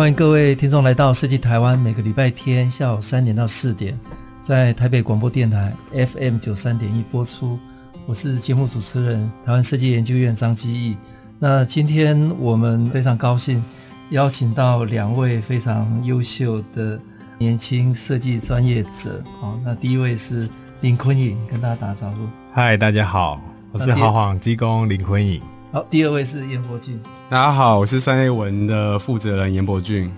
欢迎各位听众来到设计台湾，每个礼拜天下午三点到四点，在台北广播电台 FM 九三点一播出。我是节目主持人，台湾设计研究院张基义。那今天我们非常高兴邀请到两位非常优秀的年轻设计专业者。好，那第一位是林坤颖，跟大家打个招呼。嗨，大家好，我是豪晃机工林坤颖。好，第二位是严伯俊。大家好，我是三 A 文的负责人严伯俊。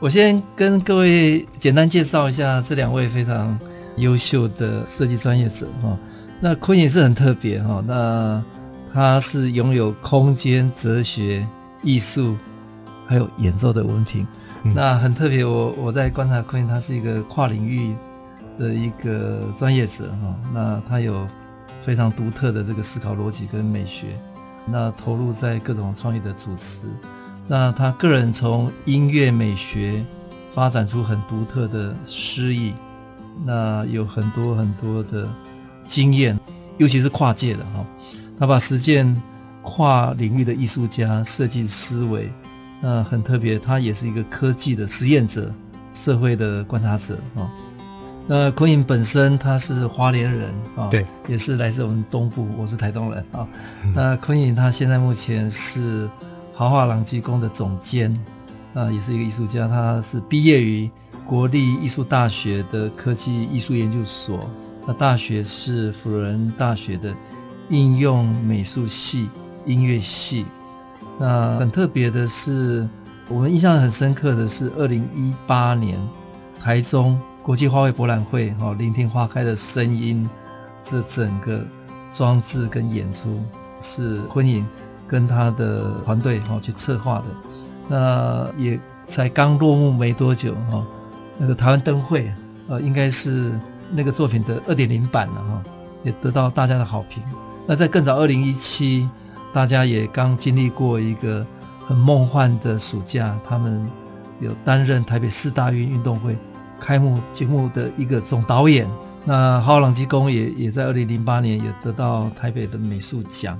我先跟各位简单介绍一下这两位非常优秀的设计专业者哈。那坤也是很特别哈，那他是拥有空间哲学、艺术还有演奏的文凭，嗯、那很特别。我我在观察坤，他是一个跨领域的一个专业者哈。那他有非常独特的这个思考逻辑跟美学。那投入在各种创意的主持，那他个人从音乐美学发展出很独特的诗意，那有很多很多的经验，尤其是跨界的哈，他把实践跨领域的艺术家设计思维，那很特别，他也是一个科技的实验者，社会的观察者啊。那坤颖本身他是花莲人啊，对，也是来自我们东部，我是台东人啊。嗯、那坤颖他现在目前是豪华朗机宫的总监，啊，也是一个艺术家。他是毕业于国立艺术大学的科技艺术研究所，那大学是辅仁大学的应用美术系音乐系。那很特别的是，我们印象很深刻的是二零一八年台中。国际花卉博览会，哈，聆听花开的声音，这整个装置跟演出是昆颖跟他的团队哈去策划的。那也才刚落幕没多久哈，那个台湾灯会，呃，应该是那个作品的二点零版了哈，也得到大家的好评。那在更早二零一七，大家也刚经历过一个很梦幻的暑假，他们有担任台北四大运运动会。开幕节目的一个总导演，那浩朗机工也也在二零零八年也得到台北的美术奖。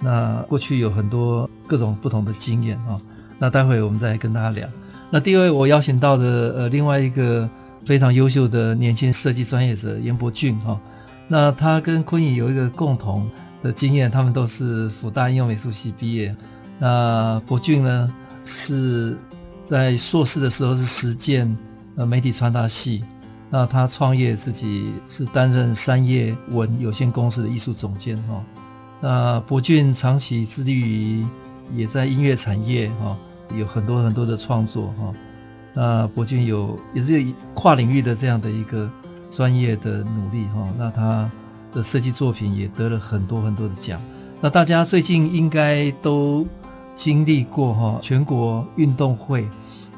那过去有很多各种不同的经验啊。那待会我们再跟大家聊。那第二位我邀请到的呃另外一个非常优秀的年轻设计专业者严伯俊哈。那他跟坤颖有一个共同的经验，他们都是辅大应用美术系毕业。那伯俊呢是在硕士的时候是实践。呃，媒体传达系，那他创业自己是担任三叶文有限公司的艺术总监哈。那伯俊长期致力于也在音乐产业哈，有很多很多的创作哈。那伯俊有也是跨领域的这样的一个专业的努力哈。那他的设计作品也得了很多很多的奖。那大家最近应该都经历过哈全国运动会。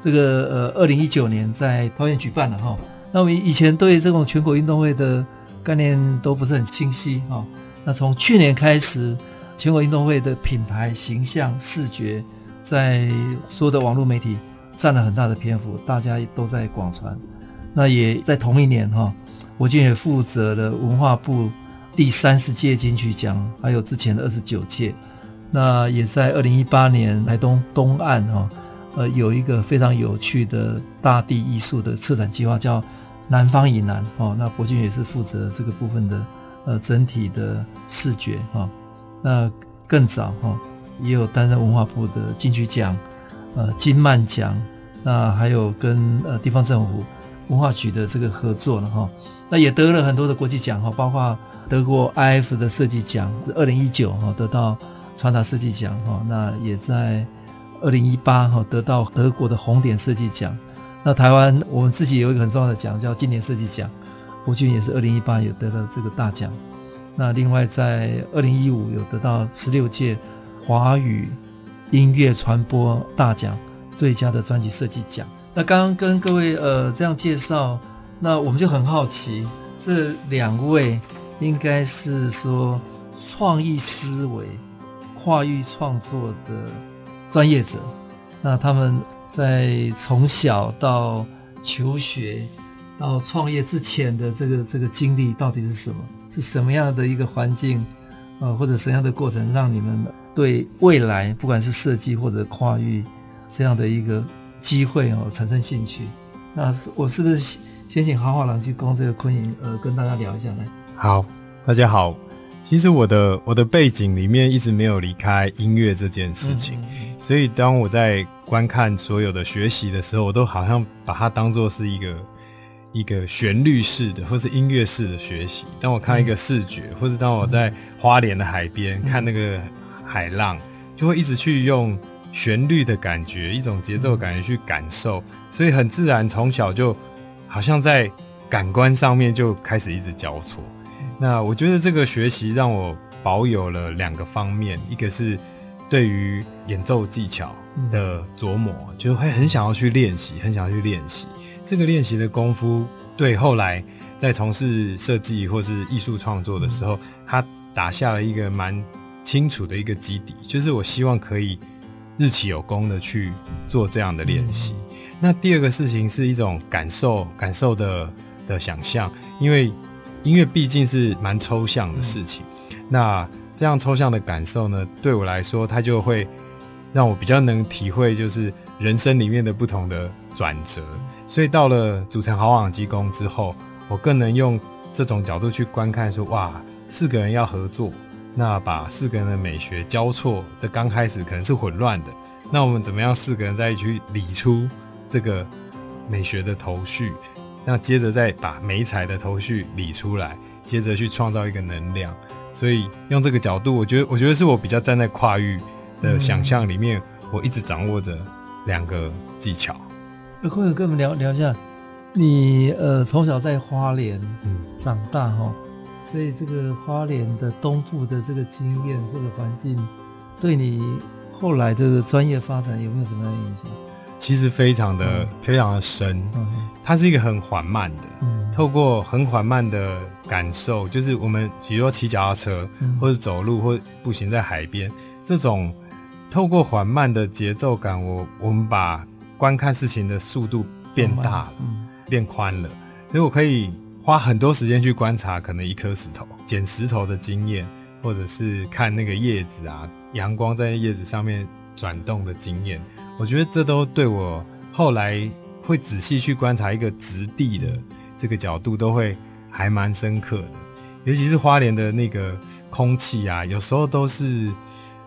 这个呃，二零一九年在桃园举办了哈。那我们以前对这种全国运动会的概念都不是很清晰哈。那从去年开始，全国运动会的品牌形象、视觉，在所有的网络媒体占了很大的篇幅，大家都在广传。那也在同一年哈，伯俊也负责了文化部第三十届金曲奖，还有之前的二十九届。那也在二零一八年台东东岸哈。呃，有一个非常有趣的大地艺术的策展计划，叫“南方以南”哦。那伯俊也是负责这个部分的呃整体的视觉哈、哦。那更早哈、哦，也有担任文化部的金曲奖、呃金漫奖，那还有跟呃地方政府文化局的这个合作了哈、哦。那也得了很多的国际奖哈，包括德国 IF 的设计奖，是二零一九哈得到传达设计奖哈、哦。那也在。二零一八哈得到德国的红点设计奖，那台湾我们自己有一个很重要的奖叫金年设计奖，伯俊也是二零一八有得了这个大奖。那另外在二零一五有得到十六届华语音乐传播大奖最佳的专辑设计奖。那刚刚跟各位呃这样介绍，那我们就很好奇，这两位应该是说创意思维、跨域创作的专业者。那他们在从小到求学到创业之前的这个这个经历到底是什么？是什么样的一个环境，呃，或者什么样的过程，让你们对未来不管是设计或者跨域这样的一个机会哦产生兴趣？那我是不是先请豪华朗机工这个昆颖呃跟大家聊一下呢？好，大家好。其实我的我的背景里面一直没有离开音乐这件事情，所以当我在观看所有的学习的时候，我都好像把它当做是一个一个旋律式的或是音乐式的学习。当我看一个视觉，嗯、或是当我在花莲的海边、嗯、看那个海浪，就会一直去用旋律的感觉、一种节奏感觉去感受，所以很自然从小就好像在感官上面就开始一直交错。那我觉得这个学习让我保有了两个方面，一个是对于演奏技巧的琢磨，就会很想要去练习，很想要去练习。这个练习的功夫，对后来在从事设计或是艺术创作的时候，它打下了一个蛮清楚的一个基底，就是我希望可以日期有功的去做这样的练习。那第二个事情是一种感受，感受的的想象，因为。音乐毕竟是蛮抽象的事情，那这样抽象的感受呢，对我来说，它就会让我比较能体会，就是人生里面的不同的转折。所以到了组成豪华朗机工之后，我更能用这种角度去观看说，哇，四个人要合作，那把四个人的美学交错的刚开始可能是混乱的，那我们怎么样四个人在一起去理出这个美学的头绪？那接着再把媒材的头绪理出来，接着去创造一个能量。所以用这个角度，我觉得，我觉得是我比较站在跨域的想象里面，嗯、我一直掌握着两个技巧。那坤友跟我们聊聊一下，你呃从小在花莲嗯长大哈，嗯、所以这个花莲的东部的这个经验或者环境，对你后来这个专业发展有没有什么样的影响？其实非常的、嗯、非常的深，它是一个很缓慢的，嗯、透过很缓慢的感受，就是我们比如说骑脚踏车，嗯、或者走路，或步行在海边，这种透过缓慢的节奏感，我我们把观看事情的速度变大了，嗯、变宽了，所以我可以花很多时间去观察可能一颗石头，捡石头的经验，或者是看那个叶子啊，阳光在叶子上面转动的经验。我觉得这都对我后来会仔细去观察一个质地的这个角度，都会还蛮深刻的。尤其是花莲的那个空气啊，有时候都是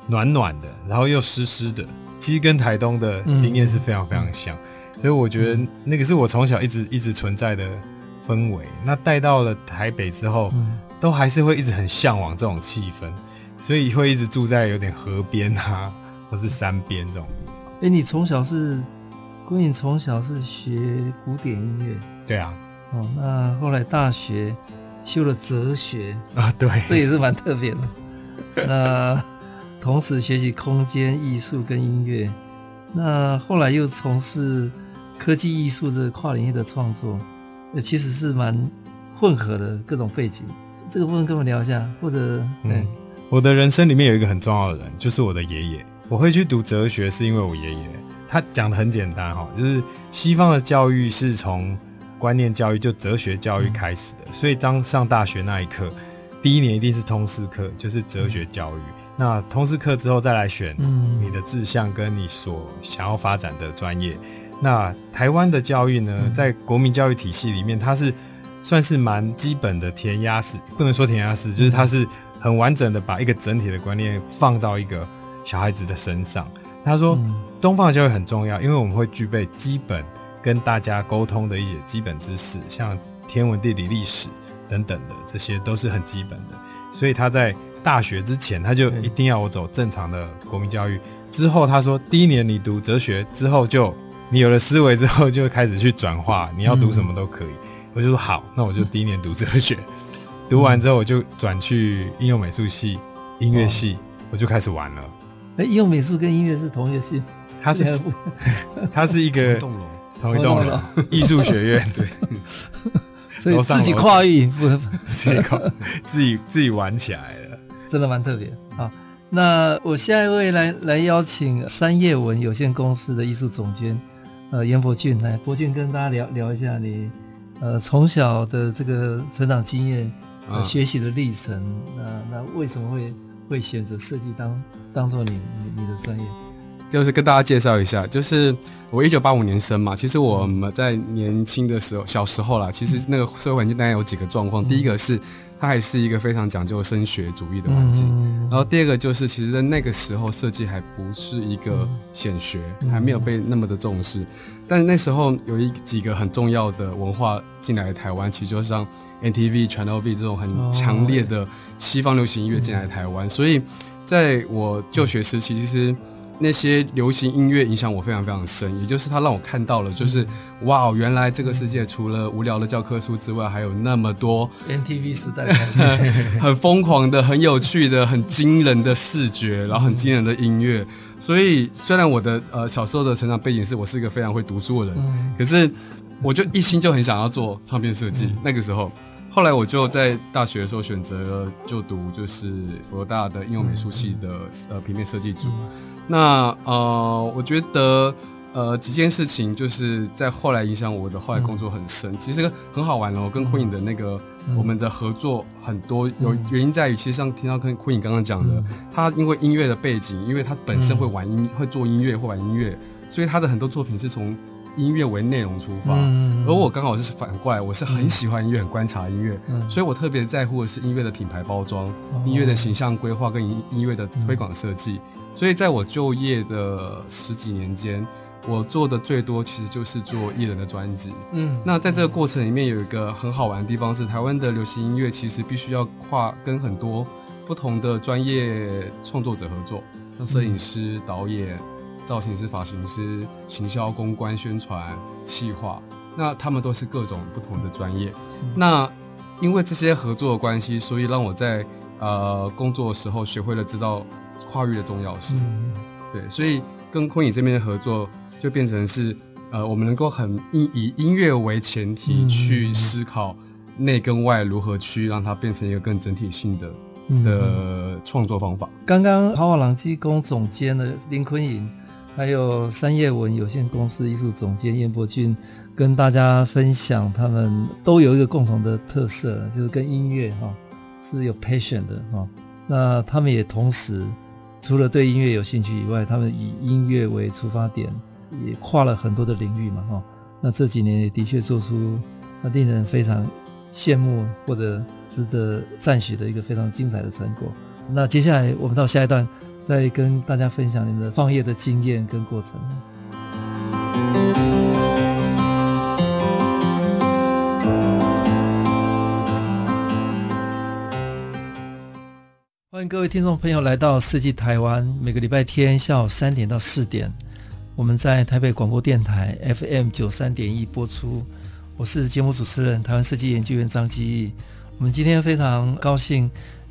暖暖的，然后又湿湿的。其实跟台东的经验是非常非常像，所以我觉得那个是我从小一直一直存在的氛围。那带到了台北之后，都还是会一直很向往这种气氛，所以会一直住在有点河边啊，或是山边这种。哎，你从小是，郭颖从小是学古典音乐，对啊，哦，那后来大学修了哲学啊，对，这也是蛮特别的。那同时学习空间艺术跟音乐，那后来又从事科技艺术这个跨领域的创作，其实是蛮混合的各种背景。这个部分跟我聊一下，或者嗯，我的人生里面有一个很重要的人，就是我的爷爷。我会去读哲学，是因为我爷爷他讲的很简单哈，就是西方的教育是从观念教育，就哲学教育开始的。嗯、所以当上大学那一刻，第一年一定是通识课，就是哲学教育。嗯、那通识课之后再来选你的志向跟你所想要发展的专业。那台湾的教育呢，在国民教育体系里面，它是算是蛮基本的填鸭式，不能说填鸭式，就是它是很完整的把一个整体的观念放到一个。小孩子的身上，他说，东方的教育很重要，因为我们会具备基本跟大家沟通的一些基本知识，像天文、地理、历史等等的，这些都是很基本的。所以他在大学之前，他就一定要我走正常的国民教育。之后他说，第一年你读哲学之后就，就你有了思维之后，就开始去转化，你要读什么都可以。我就说好，那我就第一年读哲学，读完之后我就转去应用美术系、音乐系，我就开始玩了。哎，应用美术跟音乐是同一个系，它是 它是一个同一栋楼，同一栋楼。艺术学院，对，所以自己跨域，不自己跨，自己自己玩起来了，真的蛮特别。好，那我下一位来来邀请三叶文有限公司的艺术总监，呃，严伯俊来，伯俊跟大家聊聊一下你呃从小的这个成长经验。呃，学习的历程，那那为什么会会选择设计当当做你你你的专业？就是跟大家介绍一下，就是我一九八五年生嘛，其实我们在年轻的时候，小时候啦，其实那个社会环境大概有几个状况，嗯、第一个是。它还是一个非常讲究升学主义的环境，嗯，然后第二个就是，其实在那个时候设计还不是一个显学，嗯，还没有被那么的重视。但那时候有一几个很重要的文化进来台湾，其实就像 NTV、Channel V 这种很强烈的西方流行音乐进来台湾，所以在我就学时期，其实。那些流行音乐影响我非常非常深，也就是它让我看到了，就是、嗯、哇，原来这个世界除了无聊的教科书之外，还有那么多 NTV 时代 很疯狂的、很有趣的、很惊人的视觉，然后很惊人的音乐。嗯、所以虽然我的呃小时候的成长背景是我是一个非常会读书的人，嗯、可是我就一心就很想要做唱片设计。嗯、那个时候，后来我就在大学的时候选择了就读就是佛罗大的应用美术系的、嗯、呃平面设计组。嗯。那呃，我觉得呃几件事情就是在后来影响我的后来工作很深。嗯、其实很好玩哦，跟昆影的那个、嗯、我们的合作很多，有原因在于，其实上听到跟昆影刚刚讲的，嗯、他因为音乐的背景，因为他本身会玩音、嗯、会做音乐会玩音乐，所以他的很多作品是从音乐为内容出发。嗯、而我刚好是反过来，我是很喜欢音乐，很观察音乐，嗯、所以我特别在乎的是音乐的品牌包装、嗯、音乐的形象规划跟音音乐的推广设计。所以，在我就业的十几年间，我做的最多其实就是做艺人的专辑。嗯，那在这个过程里面，有一个很好玩的地方是，台湾的流行音乐其实必须要跨跟很多不同的专业创作者合作，像摄影师、导演、造型师、发型师、行销、公关、宣传、企划，那他们都是各种不同的专业。那因为这些合作的关系，所以让我在呃工作的时候学会了知道。跨域的重要性，嗯、对，所以跟昆影这边的合作就变成是，呃，我们能够很以以音乐为前提去思考内跟外如何去让它变成一个更整体性的、嗯、的创作方法。刚刚豪华朗机工总监的林坤颖，还有三叶文有限公司艺术总监燕伯骏跟大家分享，他们都有一个共同的特色，就是跟音乐哈是有 passion 的哈。那他们也同时。除了对音乐有兴趣以外，他们以音乐为出发点，也跨了很多的领域嘛，哈。那这几年也的确做出令人非常羡慕或者值得赞许的一个非常精彩的成果。那接下来我们到下一段，再跟大家分享你们的创业的经验跟过程。欢迎各位听众朋友来到设计台湾，每个礼拜天下午三点到四点，我们在台北广播电台 FM 九三点一播出。我是节目主持人台湾设计研究员张基义。我们今天非常高兴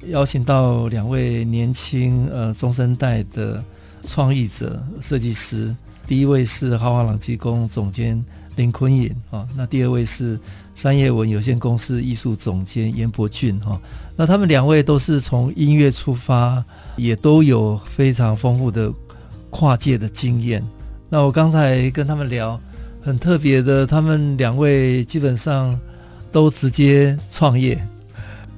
邀请到两位年轻呃中生代的创意者设计师，第一位是豪华朗机工总监林坤颖啊，那第二位是三叶文有限公司艺术总监严伯骏哈。那他们两位都是从音乐出发，也都有非常丰富的跨界的经验。那我刚才跟他们聊，很特别的，他们两位基本上都直接创业，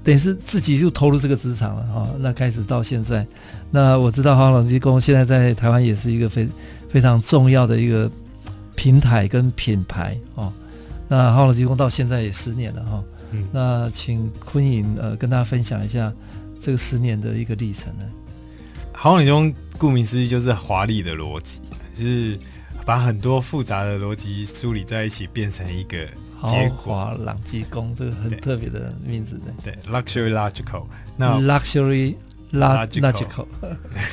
等于是自己就投入这个职场了哈。那开始到现在，那我知道豪华朗机工现在在台湾也是一个非非常重要的一个平台跟品牌哦。那豪华朗机工到现在也十年了哈。嗯、那请坤颖呃跟大家分享一下这个十年的一个历程呢？豪华朗机工顾名思义就是华丽的逻辑，就是把很多复杂的逻辑梳理在一起，变成一个豪华朗基宫，这个很特别的名字的。对，对，Luxury Logical，那 Luxury Logical。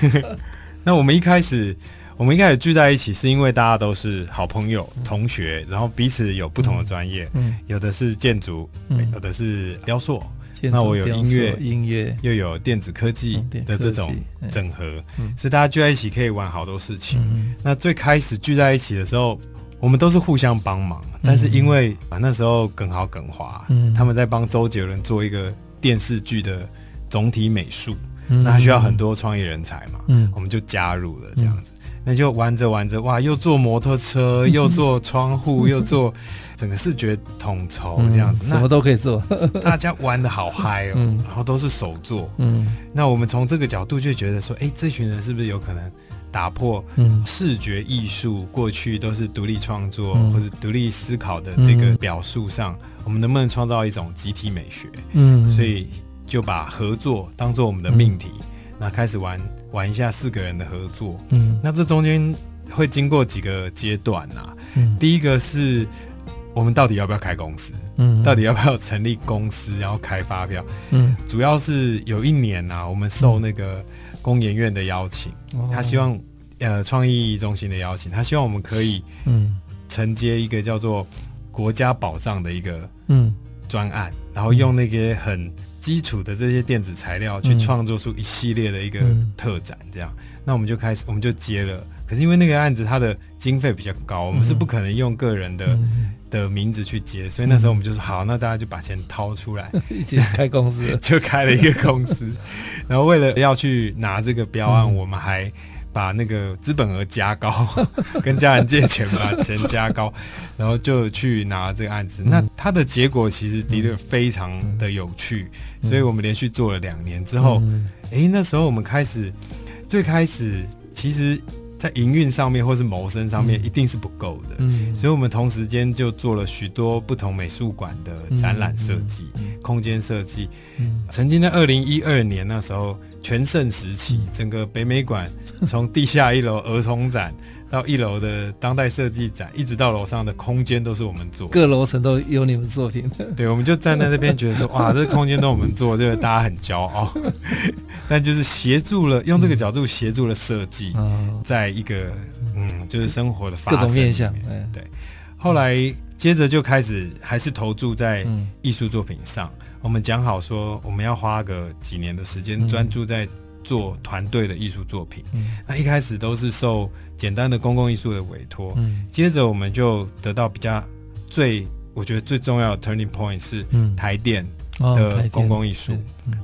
那我们一开始。我们一开始聚在一起，是因为大家都是好朋友、同学，然后彼此有不同的专业，嗯，有的是建筑，嗯，有的是雕塑，那我有音乐，音乐。又有电子科技的这种整合，嗯、所以大家聚在一起可以玩好多事情。嗯、那最开始聚在一起的时候，我们都是互相帮忙，嗯、但是因为啊那时候耿豪耿华，嗯、他们在帮周杰伦做一个电视剧的总体美术，嗯、那他需要很多创意人才嘛，嗯、我们就加入了这样子。那就玩着玩着，哇，又做摩托车，又做窗户，又做整个视觉统筹这样子，嗯、什么都可以做。大家玩的好嗨哦，嗯、然后都是手作。嗯，那我们从这个角度就觉得说，哎，这群人是不是有可能打破视觉艺术过去都是独立创作、嗯、或者独立思考的这个表述上，嗯、我们能不能创造一种集体美学？嗯，所以就把合作当做我们的命题，嗯、那开始玩。玩一下四个人的合作，嗯，那这中间会经过几个阶段呐、啊，嗯，第一个是我们到底要不要开公司，嗯，到底要不要成立公司，然后开发票，嗯，主要是有一年呐、啊，我们受那个工研院的邀请，嗯、他希望呃创意中心的邀请，他希望我们可以嗯。承接一个叫做国家宝藏的一个嗯。专案，然后用那些很。基础的这些电子材料去创作出一系列的一个特展，这样，嗯、那我们就开始，我们就接了。可是因为那个案子它的经费比较高，我们是不可能用个人的、嗯、的名字去接，所以那时候我们就说好，那大家就把钱掏出来，一起开公司，就开了一个公司。然后为了要去拿这个标案，嗯、我们还。把那个资本额加高，跟家人借钱把钱加高，然后就去拿这个案子。嗯、那它的结果其实的确非常的有趣，嗯、所以我们连续做了两年之后，嗯、诶，那时候我们开始，最开始其实在营运上面或是谋生上面一定是不够的，嗯、所以我们同时间就做了许多不同美术馆的展览设计、空间设计。嗯、曾经在二零一二年那时候。全盛时期，整个北美馆从地下一楼儿童展到一楼的当代设计展，一直到楼上的空间都是我们做，各楼层都有你们作品。对，我们就站在那边觉得说，哇，这空间都我们做，这个大家很骄傲。但就是协助了，用这个角度协助了设计，嗯、在一个嗯，就是生活的发生各种面向。对，后来接着就开始还是投注在艺术作品上。我们讲好说，我们要花个几年的时间，专注在做团队的艺术作品。嗯、那一开始都是受简单的公共艺术的委托，嗯、接着我们就得到比较最，我觉得最重要的 turning point 是台电的公共艺术。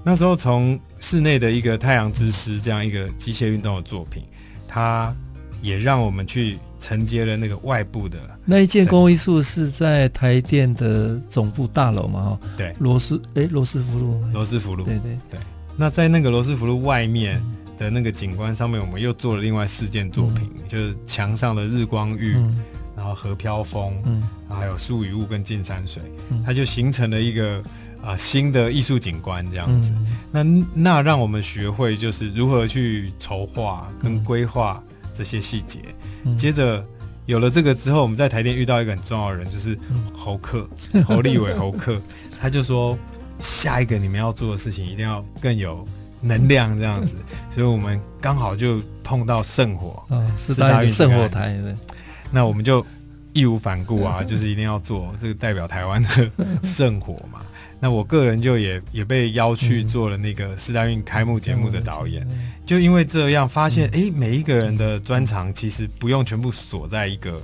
那时候从室内的一个太阳之狮这样一个机械运动的作品，它也让我们去。承接了那个外部的那一件公共艺术是在台电的总部大楼嘛？哈，对，罗斯哎，罗斯福路，罗斯福路，对对对。那在那个罗斯福路外面的那个景观上面，我们又做了另外四件作品，嗯、就是墙上的日光浴，嗯、然后河飘风，嗯，然后还有树与雾跟近山水，嗯、它就形成了一个啊、呃、新的艺术景观这样子。嗯、那那让我们学会就是如何去筹划跟规划。这些细节，嗯、接着有了这个之后，我们在台电遇到一个很重要的人，就是侯克、嗯、侯立伟侯克，他就说下一个你们要做的事情一定要更有能量这样子，所以我们刚好就碰到圣火，四大运圣火台，对，那我们就义无反顾啊，就是一定要做这个代表台湾的圣火嘛。那我个人就也也被邀去做了那个四大运开幕节目的导演，就因为这样发现，哎，每一个人的专长其实不用全部锁在一个，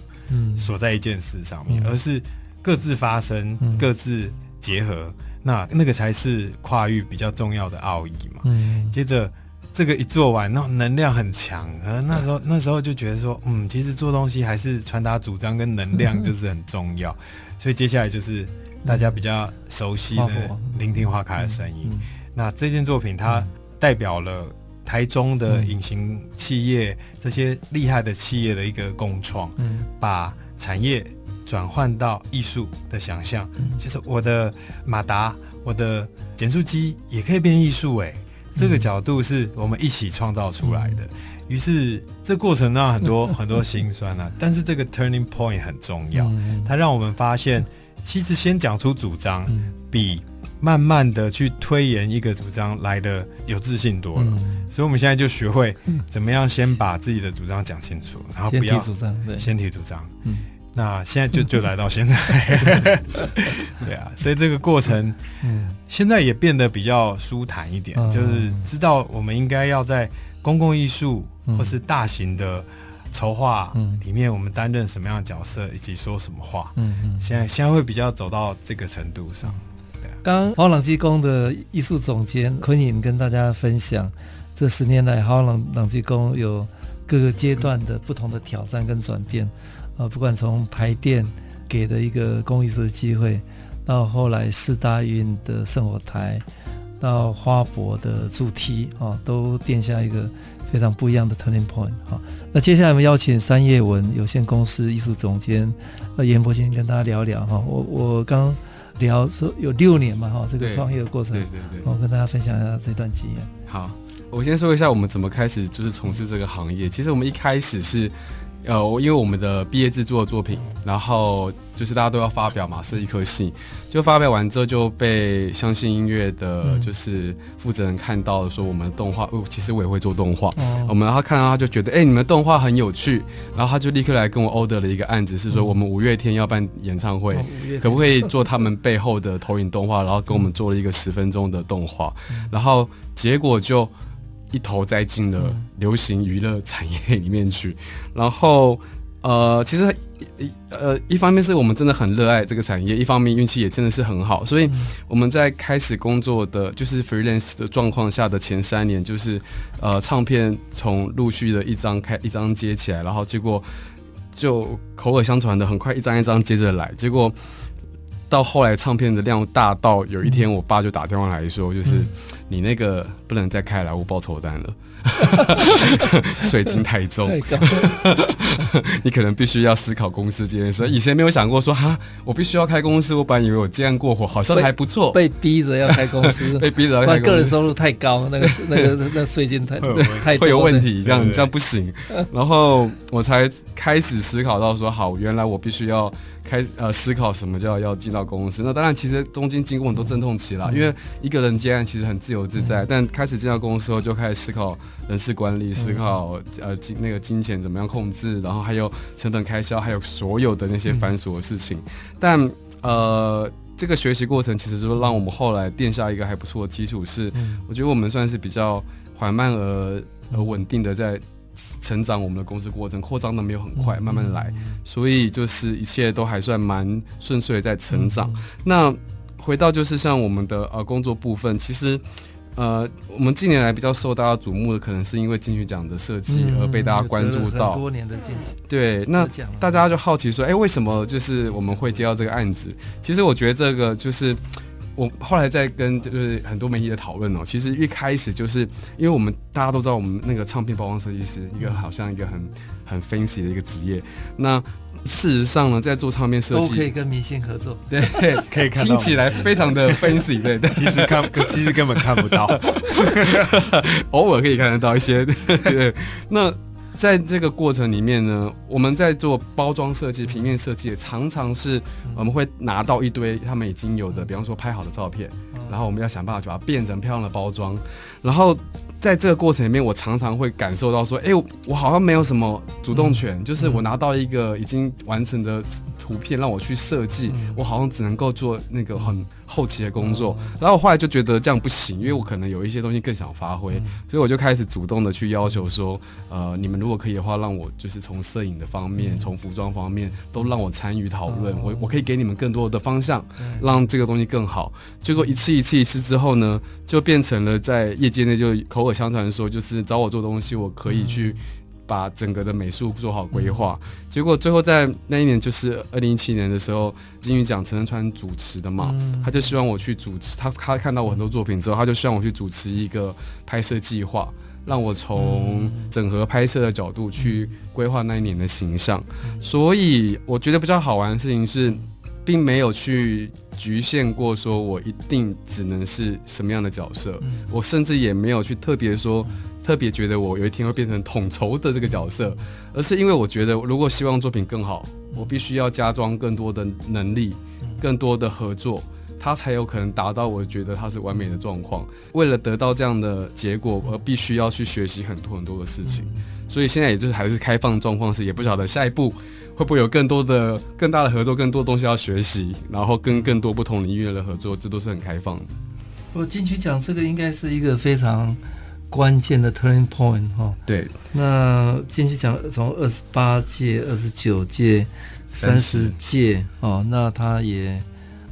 锁在一件事上面，而是各自发生，各自结合，那那个才是跨域比较重要的奥义嘛。嗯。接着这个一做完，那能量很强，而那时候那时候就觉得说，嗯，其实做东西还是传达主张跟能量就是很重要，所以接下来就是。大家比较熟悉的聆听花开的声音。那这件作品它代表了台中的隐形企业、嗯、这些厉害的企业的一个共创，嗯、把产业转换到艺术的想象，嗯、就是我的马达、我的减速机也可以变艺术。哎，这个角度是我们一起创造出来的。于、嗯、是这过程让很多 很多心酸啊，但是这个 turning point 很重要，它让我们发现。其实先讲出主张，嗯、比慢慢的去推演一个主张来的有自信多了。嗯、所以我们现在就学会怎么样先把自己的主张讲清楚，然后不要先提主张，对，先提主张。嗯，那现在就就来到现在，对啊，所以这个过程，嗯，现在也变得比较舒坦一点，嗯、就是知道我们应该要在公共艺术或是大型的筹划里面，我们担任什么样的角色，以及说什么话。嗯嗯，现在现在会比较走到这个程度上。对啊，刚刚华朗基宫的艺术总监昆颖跟大家分享，这十年来华朗朗基宫有各个阶段的不同的挑战跟转变。啊，不管从台电给的一个公益艺术的机会，到后来四大运的圣火台，到花博的筑梯，啊，都奠下一个非常不一样的 turning point。好，那接下来我们邀请三叶文有限公司艺术总监呃颜伯鑫跟大家聊聊哈。我我刚聊说有六年嘛哈，这个创业的过程，对对对，我跟大家分享一下这段经验。好，我先说一下我们怎么开始就是从事这个行业。其实我们一开始是。呃，因为我们的毕业制作的作品，然后就是大家都要发表嘛，设计科系，就发表完之后就被相信音乐的，就是负责人看到说我们的动画，哦，其实我也会做动画，我们然后看到他就觉得，哎，你们动画很有趣，然后他就立刻来跟我 order 了一个案子，是说我们五月天要办演唱会，可不可以做他们背后的投影动画，然后跟我们做了一个十分钟的动画，然后结果就。一头栽进了流行娱乐产业里面去，然后呃，其实一呃，一方面是我们真的很热爱这个产业，一方面运气也真的是很好，所以我们在开始工作的就是 freelance 的状况下的前三年，就是呃，唱片从陆续的一张开一张接起来，然后结果就口耳相传的很快一张一张接着来，结果。到后来，唱片的量大到有一天，我爸就打电话来说，就是你那个不能再开劳务报酬单了，税金太重，你可能必须要思考公司这件事。以前没有想过说哈，我必须要开公司，我本来以为我这样过活好像还不错，被逼着要开公司，被逼着要开公司，个人收入太高，那个那个那税金太太会有问题，这样这样不行。然后我才开始思考到说，好，原来我必须要。开呃思考什么叫要进到公司？那当然，其实中间经过很多阵痛期啦。因为一个人接案其实很自由自在，但开始进到公司后，就开始思考人事管理，思考呃金那个金钱怎么样控制，然后还有成本开销，还有所有的那些繁琐的事情。但呃，这个学习过程其实就让我们后来垫下一个还不错的基础，是我觉得我们算是比较缓慢而而稳定的在。成长我们的公司过程扩张的没有很快，慢慢来，所以就是一切都还算蛮顺遂在成长。那回到就是像我们的呃工作部分，其实呃我们近年来比较受大家瞩目的，可能是因为金曲奖的设计而被大家关注到。多年的金曲。对，那大家就好奇说，哎，为什么就是我们会接到这个案子？其实我觉得这个就是。我后来在跟就是很多媒体的讨论哦，其实一开始就是因为我们大家都知道，我们那个唱片包装设计师一个好像一个很很 fancy 的一个职业。那事实上呢，在做唱片设计都可以跟明星合作，对，可以看到听起来非常的 fancy，对，但 其实看其实根本看不到，偶尔可以看得到一些，对，那。在这个过程里面呢，我们在做包装设计、平面设计，常常是我们会拿到一堆他们已经有的，比方说拍好的照片，然后我们要想办法去把它变成漂亮的包装，然后。在这个过程里面，我常常会感受到说，哎，我好像没有什么主动权，嗯、就是我拿到一个已经完成的图片让我去设计，嗯、我好像只能够做那个很后期的工作。嗯、然后我后来就觉得这样不行，因为我可能有一些东西更想发挥，嗯、所以我就开始主动的去要求说，呃，你们如果可以的话，让我就是从摄影的方面，从、嗯、服装方面都让我参与讨论，嗯、我我可以给你们更多的方向，嗯、让这个东西更好。结果一次一次一次之后呢，就变成了在业界内就口耳相传说，就是找我做东西，我可以去把整个的美术做好规划。结果最后在那一年，就是二零一七年的时候，金鱼奖陈升川主持的嘛，他就希望我去主持。他他看到我很多作品之后，他就希望我去主持一个拍摄计划，让我从整合拍摄的角度去规划那一年的形象。所以我觉得比较好玩的事情是，并没有去。局限过，说我一定只能是什么样的角色，嗯、我甚至也没有去特别说，嗯、特别觉得我有一天会变成统筹的这个角色，而是因为我觉得，如果希望作品更好，嗯、我必须要加装更多的能力，嗯、更多的合作，它才有可能达到我觉得它是完美的状况。为了得到这样的结果，而必须要去学习很多很多的事情，嗯、所以现在也就是还是开放状况，是也不晓得下一步。会不会有更多的、更大的合作，更多东西要学习，然后跟更多不同领域的人合作，这都是很开放的。我金曲奖这个应该是一个非常关键的 turning point 哈。对，那金曲奖从二十八届、二十九届、三十届哦，那它也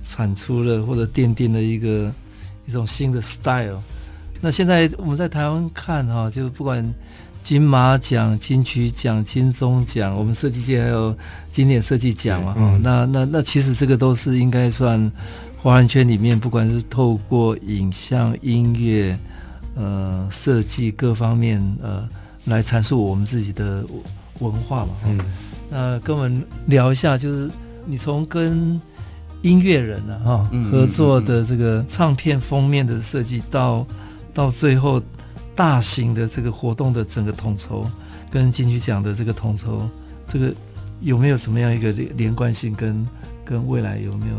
产出了或者奠定了一个一种新的 style。那现在我们在台湾看哈，就不管金马奖、金曲奖、金钟奖，我们设计界还有经典设计奖嘛哈、嗯。那那那其实这个都是应该算。华人圈里面，不管是透过影像、音乐、呃设计各方面，呃来阐述我们自己的文化嘛。嗯。那跟我们聊一下，就是你从跟音乐人呢、啊、哈、嗯、合作的这个唱片封面的设计，到到最后大型的这个活动的整个统筹，跟金曲奖的这个统筹，这个有没有什么样一个连连贯性跟？跟跟未来有没有？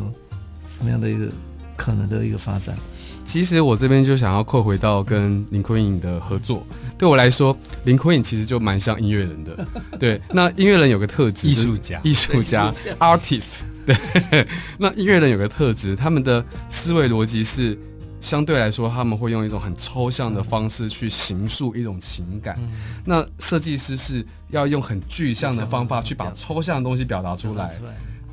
什么样的一个可能的一个发展？其实我这边就想要扣回到跟林坤颖的合作。对我来说，林坤颖其实就蛮像音乐人的。对，那音乐人有个特质，艺术家，艺术家，artist。对，那音乐人有个特质，他们的思维逻辑是相对来说，他们会用一种很抽象的方式去形塑一种情感。嗯、那设计师是要用很具象的方法去把抽象的东西表达出来。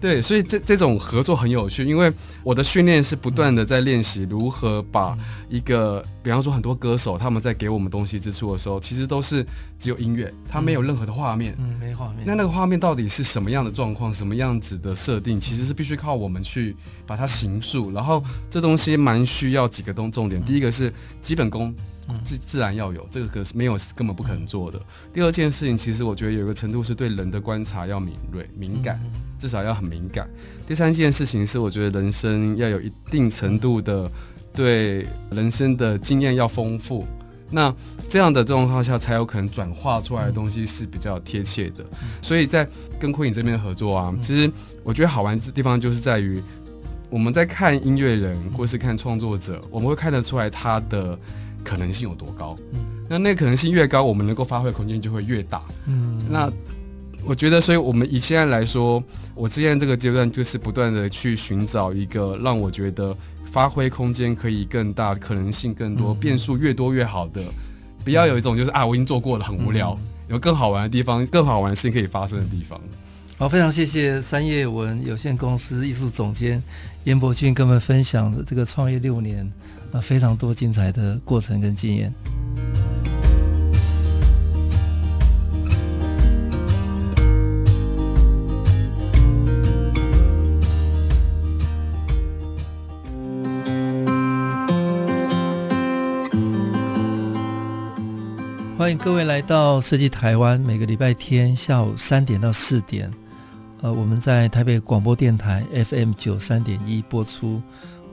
对，所以这这种合作很有趣，因为我的训练是不断的在练习如何把一个，比方说很多歌手他们在给我们东西之处的时候，其实都是只有音乐，它没有任何的画面，嗯，没画面。那那个画面到底是什么样的状况，什么样子的设定，其实是必须靠我们去把它形塑。然后这东西蛮需要几个东重点，第一个是基本功。自自然要有这个，可是没有根本不可能做的。第二件事情，其实我觉得有一个程度是对人的观察要敏锐、敏感，至少要很敏感。第三件事情是，我觉得人生要有一定程度的对人生的经验要丰富。那这样的状况下，才有可能转化出来的东西是比较贴切的。所以在跟昆影这边的合作啊，其实我觉得好玩的地方就是在于我们在看音乐人或是看创作者，我们会看得出来他的。可能性有多高？嗯，那那可能性越高，我们能够发挥的空间就会越大。嗯，那我觉得，所以我们以现在来说，我之前这个阶段就是不断的去寻找一个让我觉得发挥空间可以更大、可能性更多、变数越多越好的，不要有一种就是啊，我已经做过了，很无聊，有更好玩的地方、更好玩的事情可以发生的地方。好，非常谢谢三叶文有限公司艺术总监严伯俊跟我们分享的这个创业六年。啊，非常多精彩的过程跟经验。欢迎各位来到设计台湾，每个礼拜天下午三点到四点，呃，我们在台北广播电台 FM 九三点一播出。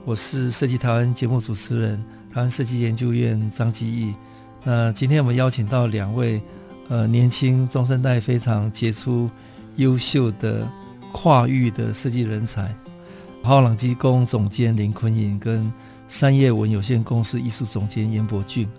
我是设计台湾节目主持人，台湾设计研究院张基义。那今天我们邀请到两位，呃，年轻中生代非常杰出、优秀的跨域的设计人才，浩朗机工总监林坤颖跟三叶文有限公司艺术总监严伯俊。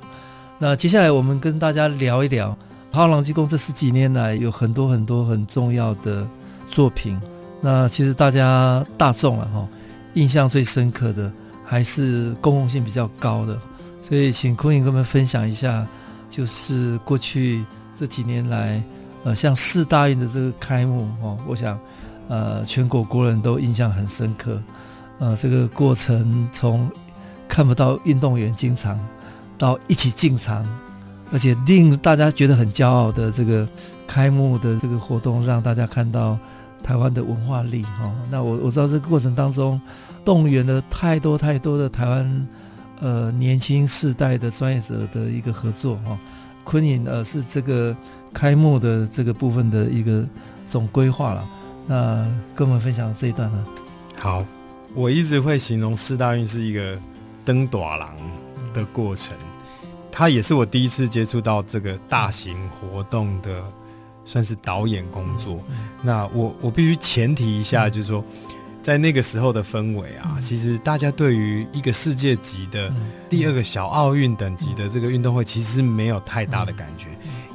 那接下来我们跟大家聊一聊豪豪朗机工这十几年来有很多很多很重要的作品。那其实大家大众啊，哈。印象最深刻的还是公共性比较高的，所以请坤颖跟我们分享一下，就是过去这几年来，呃，像四大运的这个开幕哦，我想，呃，全国国人都印象很深刻，呃，这个过程从看不到运动员进场，到一起进场，而且令大家觉得很骄傲的这个开幕的这个活动，让大家看到。台湾的文化力哈，那我我知道这个过程当中动员了太多太多的台湾呃年轻世代的专业者的一个合作哈。坤颖呃是这个开幕的这个部分的一个总规划了，那跟我们分享这一段呢？好，我一直会形容四大运是一个登大人的过程，它也是我第一次接触到这个大型活动的。算是导演工作，那我我必须前提一下，就是说，在那个时候的氛围啊，其实大家对于一个世界级的第二个小奥运等级的这个运动会，其实是没有太大的感觉，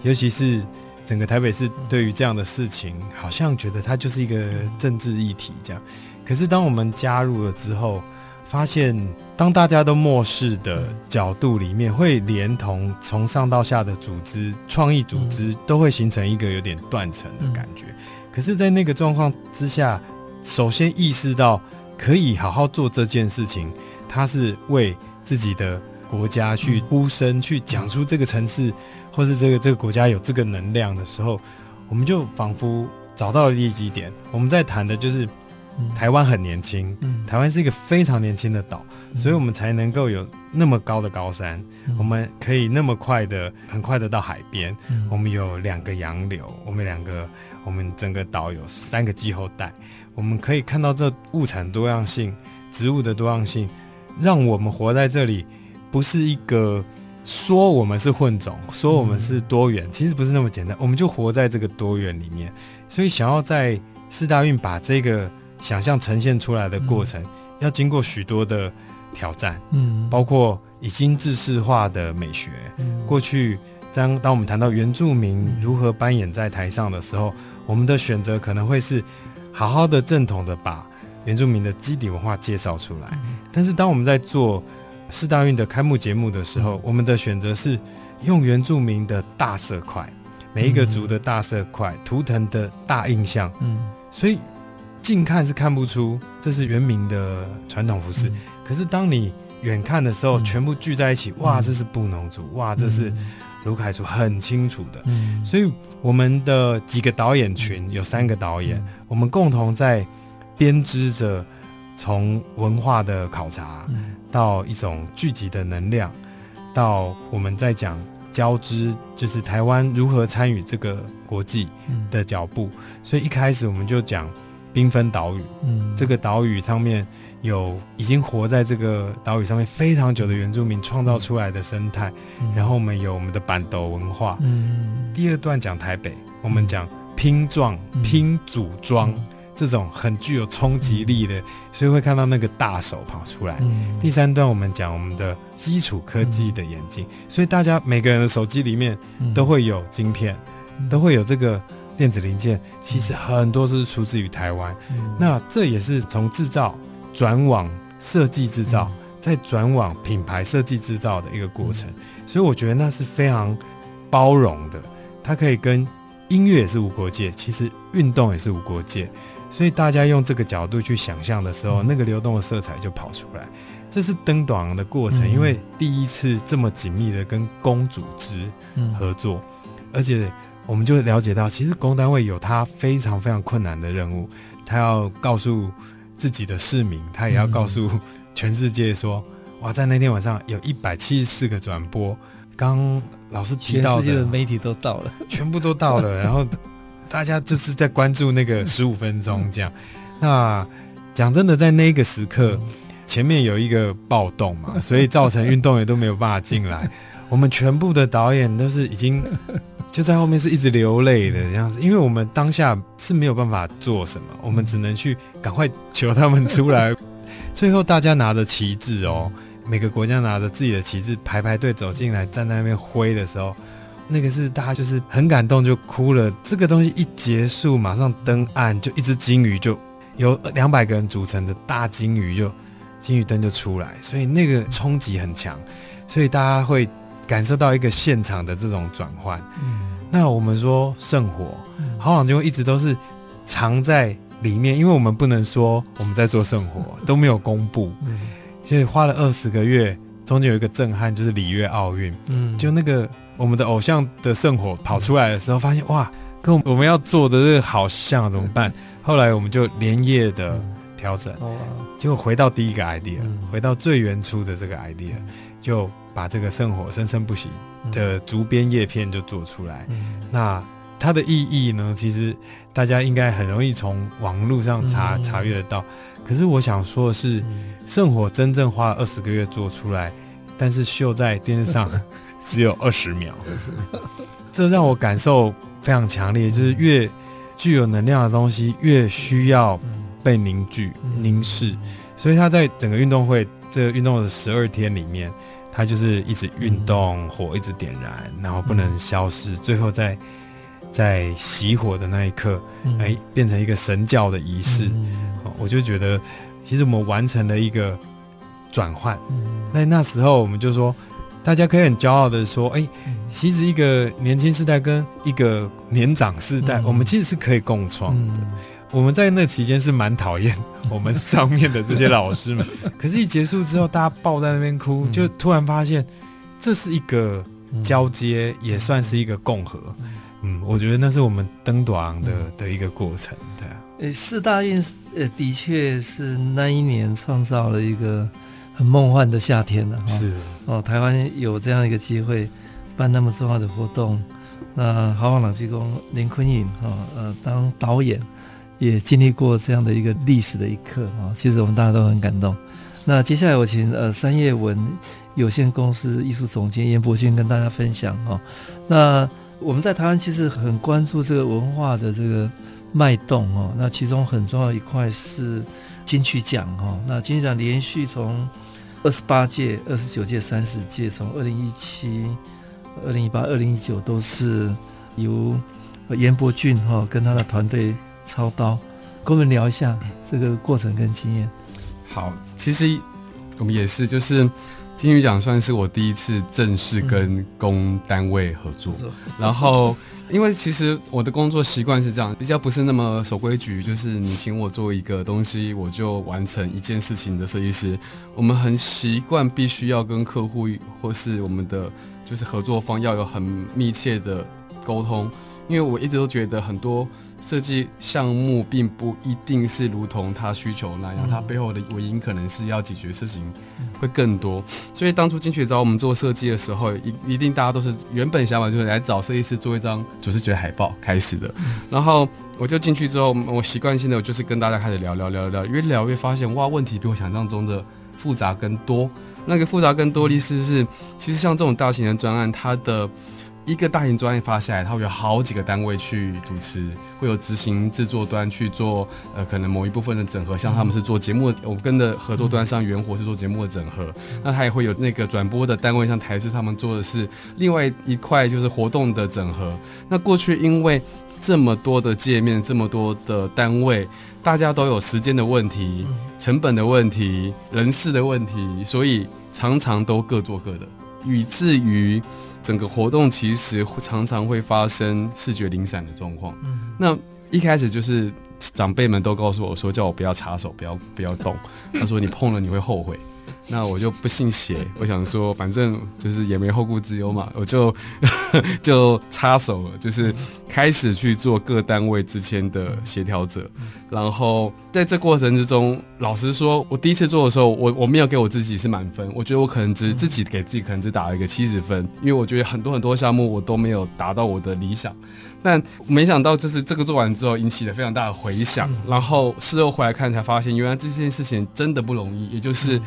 尤其是整个台北市对于这样的事情，好像觉得它就是一个政治议题这样。可是当我们加入了之后，发现，当大家都漠视的角度里面，会连同从上到下的组织、创意组织都会形成一个有点断层的感觉。可是，在那个状况之下，首先意识到可以好好做这件事情，他是为自己的国家去呼声，去讲出这个城市或是这个这个国家有这个能量的时候，我们就仿佛找到了利基点。我们在谈的就是。台湾很年轻，台湾是一个非常年轻的岛，所以我们才能够有那么高的高山，我们可以那么快的、很快的到海边。我们有两个洋流，我们两个，我们整个岛有三个气候带，我们可以看到这物产多样性、植物的多样性，让我们活在这里，不是一个说我们是混种，说我们是多元，其实不是那么简单，我们就活在这个多元里面。所以想要在四大运把这个。想象呈现出来的过程，嗯、要经过许多的挑战，嗯，包括已经制式化的美学。嗯、过去当当我们谈到原住民如何扮演在台上的时候，我们的选择可能会是好好的正统的把原住民的基底文化介绍出来。嗯、但是当我们在做四大运的开幕节目的时候，嗯、我们的选择是用原住民的大色块，每一个族的大色块，图腾的大印象，嗯，所以。近看是看不出这是原民的传统服饰，嗯、可是当你远看的时候，嗯、全部聚在一起，哇，这是布农族，哇，这是卢凯族，很清楚的。嗯、所以我们的几个导演群有三个导演，嗯、我们共同在编织着从文化的考察，嗯、到一种聚集的能量，到我们在讲交织，就是台湾如何参与这个国际的脚步。嗯、所以一开始我们就讲。缤纷岛屿，嗯，这个岛屿上面有已经活在这个岛屿上面非常久的原住民创造出来的生态，嗯、然后我们有我们的板斗文化。嗯，第二段讲台北，我们讲拼撞、嗯、拼组装、嗯、这种很具有冲击力的，嗯、所以会看到那个大手跑出来。嗯、第三段我们讲我们的基础科技的眼镜，嗯、所以大家每个人的手机里面都会有晶片，嗯、都会有这个。电子零件其实很多是出自于台湾，嗯、那这也是从制造转往设计制造，嗯、再转往品牌设计制造的一个过程。嗯、所以我觉得那是非常包容的，它可以跟音乐也是无国界，其实运动也是无国界。所以大家用这个角度去想象的时候，嗯、那个流动的色彩就跑出来。这是登短的过程，嗯、因为第一次这么紧密的跟公组织合作，嗯、而且。我们就了解到，其实公单位有他非常非常困难的任务，他要告诉自己的市民，他也要告诉 全世界说，哇，在那天晚上有一百七十四个转播，刚老师提到的，全世界的媒体都到了，全部都到了，然后大家就是在关注那个十五分钟这样。那讲真的，在那个时刻，前面有一个暴动嘛，所以造成运动员都没有办法进来，我们全部的导演都是已经。就在后面是一直流泪的样子，因为我们当下是没有办法做什么，我们只能去赶快求他们出来。最后大家拿着旗帜哦，每个国家拿着自己的旗帜排排队走进来，站在那边挥的时候，那个是大家就是很感动就哭了。这个东西一结束，马上登岸，就一只鲸鱼就由两百个人组成的大鲸鱼就鲸鱼灯就出来，所以那个冲击很强，所以大家会感受到一个现场的这种转换。嗯。那我们说圣火，好像就一直都是藏在里面，因为我们不能说我们在做圣火，都没有公布，所以花了二十个月，中间有一个震撼，就是里约奥运，嗯，就那个我们的偶像的圣火跑出来的时候，发现哇，跟我们要做的这个好像，怎么办？后来我们就连夜的调整，结果回到第一个 idea，回到最原初的这个 idea，就把这个圣火生生不息。的竹编叶片就做出来，嗯、那它的意义呢？其实大家应该很容易从网络上查、嗯、查阅得到。可是我想说的是，圣、嗯、火真正花了二十个月做出来，但是秀在电视上 只有二十秒，这让我感受非常强烈。就是越具有能量的东西，越需要被凝聚、凝视。所以他在整个运动会这个运动的十二天里面。它就是一直运动，火一直点燃，然后不能消失，最后在在熄火的那一刻，哎，变成一个神教的仪式。我就觉得，其实我们完成了一个转换。那那时候我们就说，大家可以很骄傲的说，哎、欸，其实一个年轻世代跟一个年长世代，我们其实是可以共创的。我们在那期间是蛮讨厌 我们上面的这些老师们，可是，一结束之后，大家抱在那边哭，就突然发现这是一个交接，也算是一个共和。嗯，我觉得那是我们登短廊的的一个过程，对啊。诶，四大运呃，的确是那一年创造了一个很梦幻的夏天了。是哦，台湾有这样一个机会办那么重要的活动，那豪华朗机工林坤颖哈呃当导演。也经历过这样的一个历史的一刻啊，其实我们大家都很感动。那接下来我请呃三叶文有限公司艺术总监严伯俊跟大家分享哈。那我们在台湾其实很关注这个文化的这个脉动哦。那其中很重要一块是金曲奖哈。那金曲奖连续从二十八届、二十九届、三十届，从二零一七、二零一八、二零一九都是由严伯勋哈跟他的团队。操刀，跟我们聊一下这个过程跟经验。好，其实我们也是，就是金鱼奖算是我第一次正式跟公单位合作。嗯、然后，因为其实我的工作习惯是这样，比较不是那么守规矩，就是你请我做一个东西，我就完成一件事情的设计师。我们很习惯必须要跟客户或是我们的就是合作方要有很密切的沟通，因为我一直都觉得很多。设计项目并不一定是如同他需求那样，他背后的原因可能是要解决事情会更多。所以当初进去找我们做设计的时候，一一定大家都是原本想法就是来找设计师做一张主视觉海报开始的。然后我就进去之后，我习惯性的就是跟大家开始聊聊聊聊，越聊越发现哇，问题比我想象中的复杂更多。那个复杂更多的意思是，其实像这种大型的专案，它的。一个大型专业发下来，它会有好几个单位去主持，会有执行制作端去做，呃，可能某一部分的整合，像他们是做节目，我跟的合作端上元活是做节目的整合，那他也会有那个转播的单位，像台视他们做的是另外一块就是活动的整合。那过去因为这么多的界面，这么多的单位，大家都有时间的问题、成本的问题、人事的问题，所以常常都各做各的，以至于。整个活动其实常常会发生视觉零散的状况。嗯，那一开始就是长辈们都告诉我说，叫我不要插手，不要不要动。他说你碰了你会后悔。那我就不信邪，我想说反正就是也没后顾之忧嘛，我就 就插手了，就是开始去做各单位之间的协调者。然后在这过程之中，老实说，我第一次做的时候，我我没有给我自己是满分，我觉得我可能只自己给自己可能只打了一个七十分，因为我觉得很多很多项目我都没有达到我的理想。但没想到就是这个做完之后引起了非常大的回响，然后事后回来看才发现，原来这件事情真的不容易，也就是。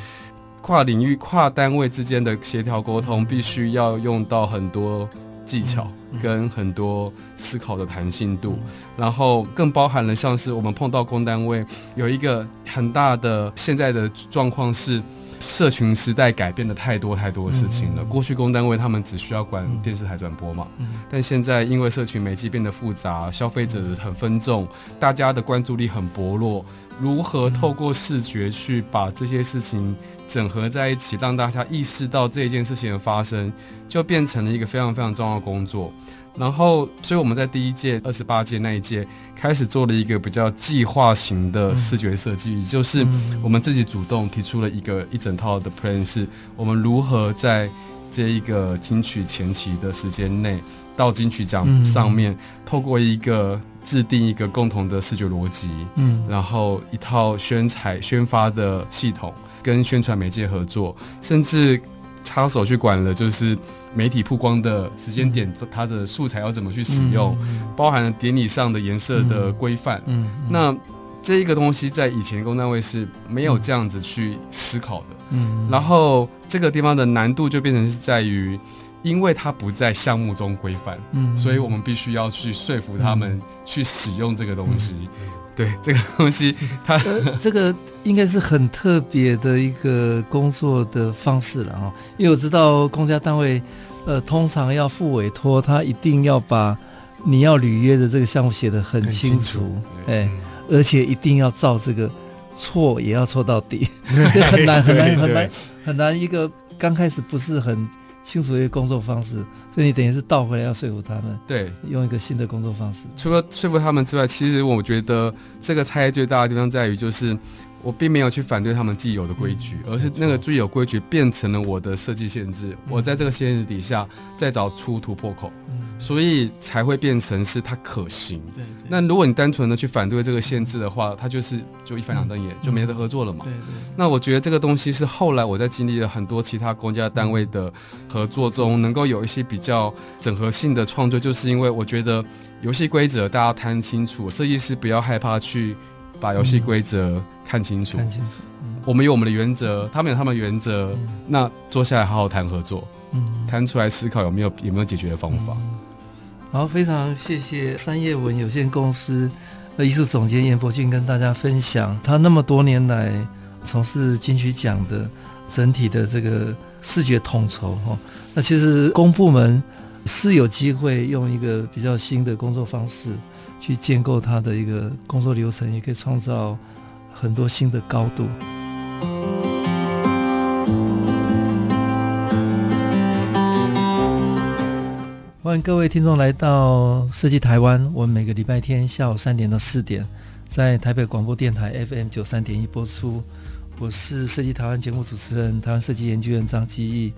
跨领域、跨单位之间的协调沟通，必须要用到很多技巧跟很多思考的弹性度，然后更包含了像是我们碰到公单位有一个很大的现在的状况是。社群时代改变了太多太多的事情了。过去公单位他们只需要管电视台转播嘛，但现在因为社群媒介变得复杂，消费者很分众，大家的关注力很薄弱。如何透过视觉去把这些事情整合在一起，让大家意识到这一件事情的发生，就变成了一个非常非常重要的工作。然后，所以我们在第一届、二十八届那一届开始做了一个比较计划型的视觉设计，嗯、就是我们自己主动提出了一个一整套的 plan，是我们如何在这一个金曲前期的时间内，到金曲奖上面，嗯、透过一个制定一个共同的视觉逻辑，嗯，然后一套宣传宣发的系统，跟宣传媒介合作，甚至。插手去管了，就是媒体曝光的时间点，它的素材要怎么去使用，包含了典礼上的颜色的规范。嗯，那这一个东西在以前公单位是没有这样子去思考的。嗯，然后这个地方的难度就变成是在于，因为它不在项目中规范，嗯，所以我们必须要去说服他们去使用这个东西。对这个东西，它、呃、这个应该是很特别的一个工作的方式了哈。因为我知道公家单位，呃，通常要付委托，他一定要把你要履约的这个项目写得很清楚，哎，而且一定要照这个错也要错到底，这很难很难很难很难。一个刚开始不是很清楚的一个工作方式，所以你等于是倒回来要说服他们，对，用一个新的工作方式。除了说服他们之外，其实我觉得这个差异最大的地方在于就是。我并没有去反对他们既有的规矩，嗯、而是那个既有规矩变成了我的设计限制。嗯、我在这个限制底下再找出突破口，嗯、所以才会变成是它可行。对，对，那如果你单纯的去反对这个限制的话，它就是就一翻两瞪眼，嗯、就没得合作了嘛。那我觉得这个东西是后来我在经历了很多其他公家单位的合作中，能够有一些比较整合性的创作，就是因为我觉得游戏规则大家谈清楚，设计师不要害怕去把游戏规则。看清楚，看清楚。嗯、我们有我们的原则，他们有他们的原则。嗯、那坐下来好好谈合作，嗯，谈出来思考有没有有没有解决的方法。嗯、好，非常谢谢三叶文有限公司的艺术总监严伯俊跟大家分享他那么多年来从事金曲奖的整体的这个视觉统筹哈。那其实公部门是有机会用一个比较新的工作方式去建构他的一个工作流程，也可以创造。很多新的高度。欢迎各位听众来到设计台湾。我们每个礼拜天下午三点到四点，在台北广播电台 FM 九三点一播出。我是设计台湾节目主持人，台湾设计研究院张基义。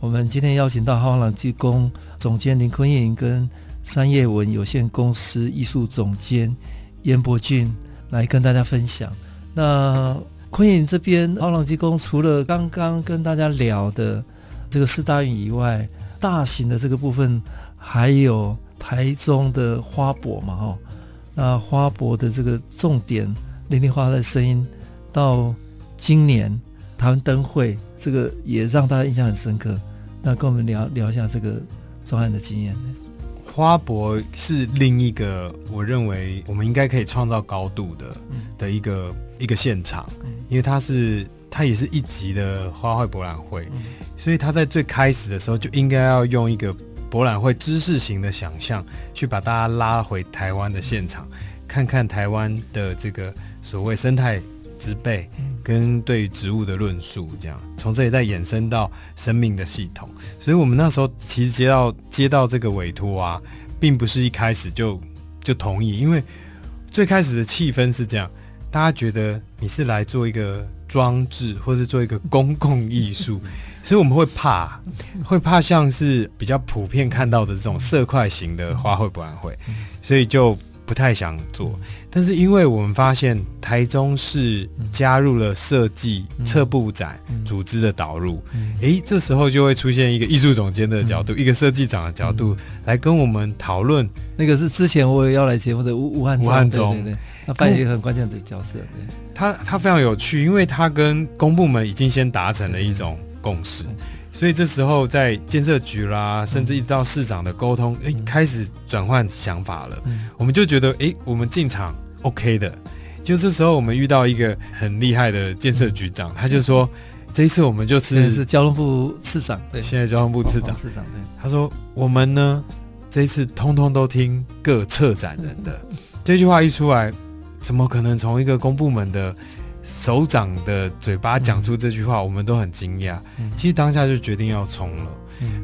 我们今天邀请到浩朗技工总监林坤颖跟三叶文有限公司艺术总监严伯俊来跟大家分享。那坤颖这边，浩朗技工除了刚刚跟大家聊的这个四大运以外，大型的这个部分还有台中的花博嘛，哈。那花博的这个重点，聆听花的声音，到今年台湾灯会，这个也让大家印象很深刻。那跟我们聊聊一下这个专案的经验。花博是另一个我认为我们应该可以创造高度的的一个一个现场，因为它是它也是一级的花卉博览会，所以它在最开始的时候就应该要用一个博览会知识型的想象去把大家拉回台湾的现场，看看台湾的这个所谓生态。植被跟对植物的论述，这样。从这里再衍生到生命的系统，所以我们那时候其实接到接到这个委托啊，并不是一开始就就同意，因为最开始的气氛是这样，大家觉得你是来做一个装置，或是做一个公共艺术，所以我们会怕，会怕像是比较普遍看到的这种色块型的花卉博览会，所以就。不太想做，但是因为我们发现台中市加入了设计策布展组织的导入，诶，这时候就会出现一个艺术总监的角度，一个设计长的角度来跟我们讨论。那个是之前我也要来节目的吴吴汉吴汉中，他扮演一个很关键的角色。他他非常有趣，因为他跟公部门已经先达成了一种共识。所以这时候在建设局啦，甚至一直到市长的沟通，哎、嗯，开始转换想法了。嗯、我们就觉得，哎，我们进场 OK 的。就这时候，我们遇到一个很厉害的建设局长，嗯、他就说，这一次我们就是是交通部次长，对，现在交通部次长，次长对。他说，我们呢，这一次通通都听各策展人的。这句话一出来，怎么可能从一个公部门的？首长的嘴巴讲出这句话，我们都很惊讶。其实当下就决定要冲了。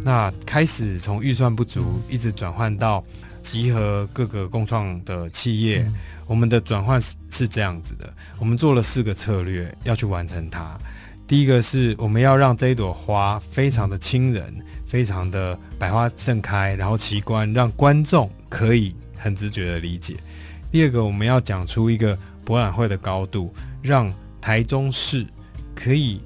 那开始从预算不足，一直转换到集合各个共创的企业。我们的转换是这样子的：我们做了四个策略要去完成它。第一个是我们要让这一朵花非常的亲人，非常的百花盛开，然后奇观，让观众可以很直觉的理解。第二个，我们要讲出一个博览会的高度。让台中市可以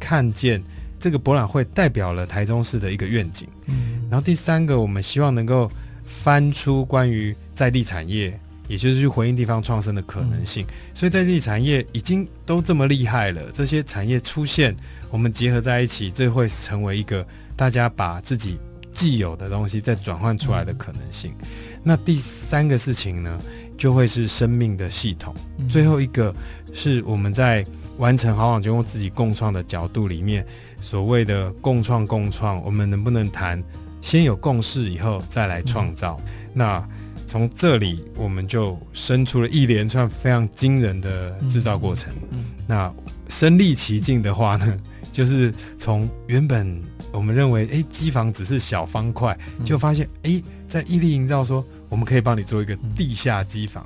看见这个博览会代表了台中市的一个愿景。嗯，然后第三个，我们希望能够翻出关于在地产业，也就是去回应地方创生的可能性。嗯，所以在地产业已经都这么厉害了，这些产业出现，我们结合在一起，这会成为一个大家把自己既有的东西再转换出来的可能性。嗯，那第三个事情呢，就会是生命的系统。嗯，最后一个。是我们在完成好网就用自己共创的角度里面，所谓的共创共创，我们能不能谈先有共识以后再来创造？嗯、那从这里我们就生出了一连串非常惊人的制造过程。嗯嗯、那身历其境的话呢，就是从原本我们认为，哎，机房只是小方块，就发现，哎，在毅力营造说，我们可以帮你做一个地下机房，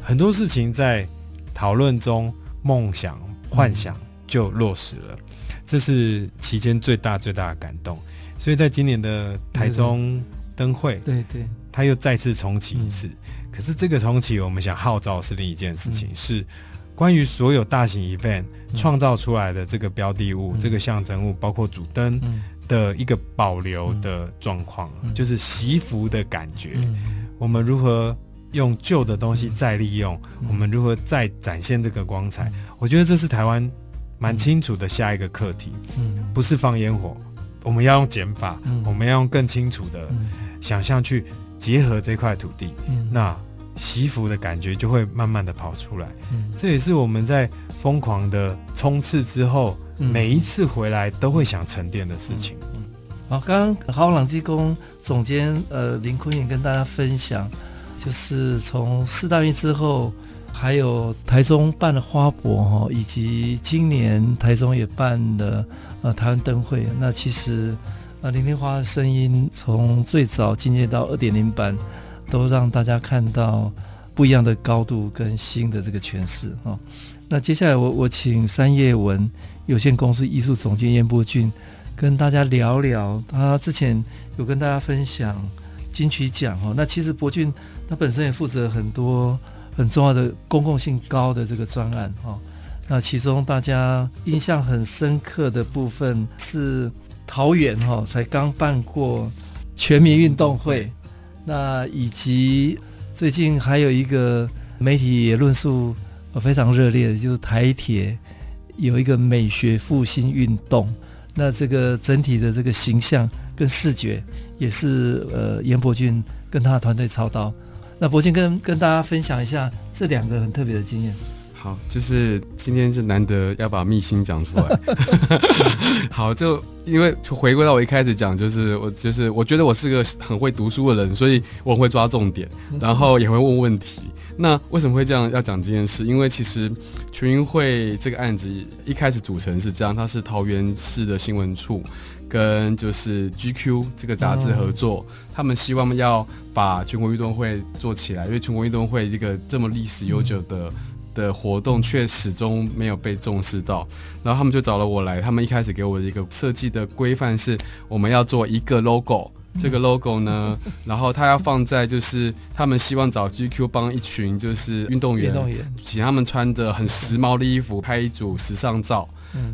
很多事情在讨论中，梦想、幻想就落实了，这是期间最大最大的感动。所以在今年的台中灯会，对对，对，它又再次重启一次。嗯、可是这个重启，我们想号召是另一件事情，嗯、是关于所有大型 event 创造出来的这个标的物、嗯、这个象征物，包括主灯的一个保留的状况，嗯、就是习服的感觉。嗯、我们如何用旧的东西再利用？嗯、我们如何再展现这个光彩？嗯、我觉得这是台湾蛮清楚的下一个课题。嗯，不是放烟火。我们要用减法，嗯、我们要用更清楚的想象去结合这块土地，嗯、那习服的感觉就会慢慢的跑出来。嗯、这也是我们在疯狂的冲刺之后，嗯、每一次回来都会想沉淀的事情。嗯嗯、好，刚刚豪朗基工总监呃林坤也跟大家分享，就是从四大运之后，还有台中办了花博哈，以及今年台中也办了。呃，台湾灯会，那其实，呃，林天花的声音从最早进阶到二点零版，都让大家看到不一样的高度跟新的这个诠释哈。那接下来我我请三叶文有限公司艺术总监燕伯俊跟大家聊聊，他之前有跟大家分享金曲奖哈。那其实伯俊他本身也负责很多很重要的公共性高的这个专案哈。那其中大家印象很深刻的部分是桃园哈，才刚办过全民运动会，那以及最近还有一个媒体也论述非常热烈的，就是台铁有一个美学复兴运动，那这个整体的这个形象跟视觉也是呃严伯钧跟他的团队操刀，那伯钧跟跟大家分享一下这两个很特别的经验。好，就是今天是难得要把秘辛讲出来。好，就因为回归到我一开始讲，就是我就是我觉得我是个很会读书的人，所以我很会抓重点，然后也会问问题。那为什么会这样要讲这件事？因为其实全运会这个案子一开始组成是这样，它是桃园市的新闻处跟就是 GQ 这个杂志合作，他们希望要把全国运动会做起来，因为全国运动会这个这么历史悠久的。的活动却始终没有被重视到，然后他们就找了我来。他们一开始给我的一个设计的规范是，我们要做一个 logo，这个 logo 呢，然后他要放在就是他们希望找 GQ 帮一群就是运动员，请他们穿着很时髦的衣服拍一组时尚照。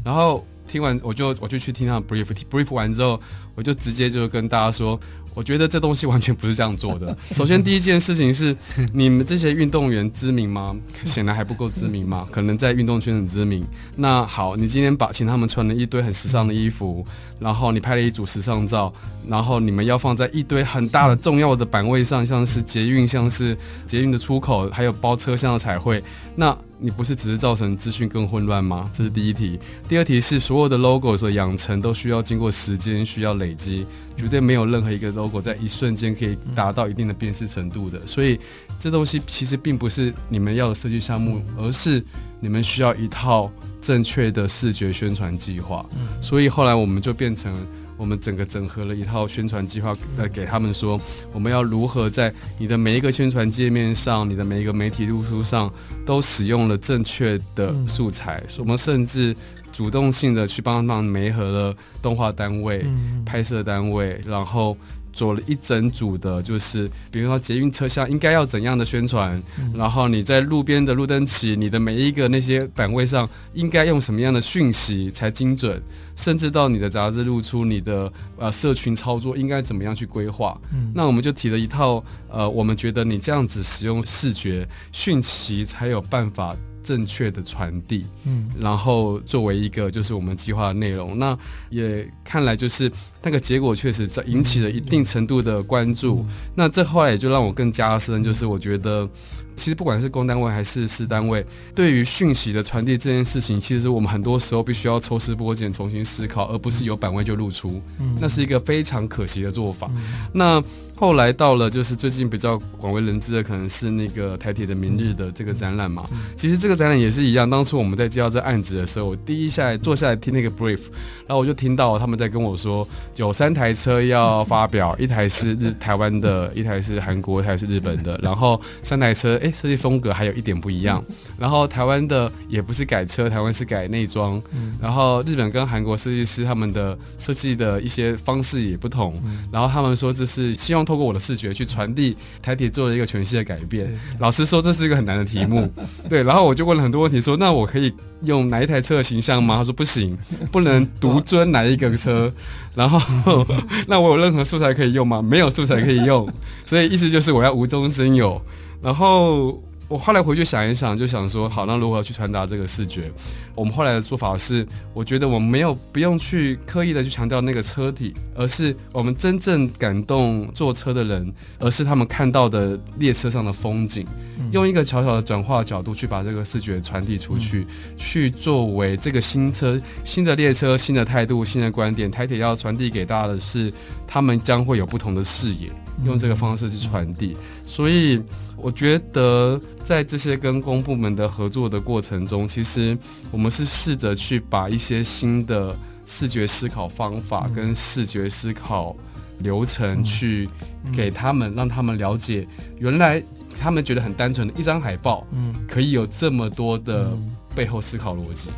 然后听完我就我就去听他们 brief，brief 完之后，我就直接就跟大家说。我觉得这东西完全不是这样做的。首先，第一件事情是，你们这些运动员知名吗？显然还不够知名嘛，可能在运动圈很知名。那好，你今天把请他们穿了一堆很时尚的衣服，然后你拍了一组时尚照，然后你们要放在一堆很大的重要的版位上，像是捷运，像是捷运的出口，还有包车厢的彩绘，那。你不是只是造成资讯更混乱吗？这是第一题。第二题是所有的 logo 所养成都需要经过时间，需要累积，绝对没有任何一个 logo 在一瞬间可以达到一定的辨识程度的。所以这东西其实并不是你们要的设计项目，而是你们需要一套正确的视觉宣传计划。所以后来我们就变成。我们整个整合了一套宣传计划，呃，给他们说，我们要如何在你的每一个宣传界面上，你的每一个媒体露出上，都使用了正确的素材。嗯、我们甚至主动性的去帮忙媒合了动画单位、嗯、拍摄单位，然后。做了一整组的，就是比如说捷运车厢应该要怎样的宣传，嗯、然后你在路边的路灯起，你的每一个那些板位上应该用什么样的讯息才精准，甚至到你的杂志露出你的呃社群操作应该怎么样去规划。嗯、那我们就提了一套呃，我们觉得你这样子使用视觉讯息才有办法正确的传递，嗯，然后作为一个就是我们计划的内容，那也看来就是那个结果确实在引起了一定程度的关注，嗯、那这后来也就让我更加深，就是我觉得。其实不管是公单位还是私单位，对于讯息的传递这件事情，其实我们很多时候必须要抽丝剥茧，重新思考，而不是有版位就露出。嗯，那是一个非常可惜的做法。嗯、那后来到了就是最近比较广为人知的，可能是那个台铁的明日的这个展览嘛。其实这个展览也是一样，当初我们在接到这案子的时候，我第一下来坐下来听那个 brief，然后我就听到他们在跟我说，有三台车要发表，一台是日台湾的，一台是韩国，一台是日本的，然后三台车。哎，设计风格还有一点不一样。然后台湾的也不是改车，台湾是改内装。然后日本跟韩国设计师他们的设计的一些方式也不同。然后他们说这是希望透过我的视觉去传递台铁做了一个全新的改变。老实说，这是一个很难的题目。对，然后我就问了很多问题，说那我可以用哪一台车的形象吗？他说不行，不能独尊哪一个车。然后那我有任何素材可以用吗？没有素材可以用。所以意思就是我要无中生有。然后我后来回去想一想，就想说，好，那如何去传达这个视觉？我们后来的做法是，我觉得我们没有不用去刻意的去强调那个车体，而是我们真正感动坐车的人，而是他们看到的列车上的风景，用一个小小的转化角度去把这个视觉传递出去，去作为这个新车、新的列车、新的态度、新的观点。台铁要传递给大家的是，他们将会有不同的视野。用这个方式去传递，所以我觉得在这些跟公部门的合作的过程中，其实我们是试着去把一些新的视觉思考方法跟视觉思考流程去给他们，让他们了解原来他们觉得很单纯的一张海报，嗯，可以有这么多的背后思考逻辑。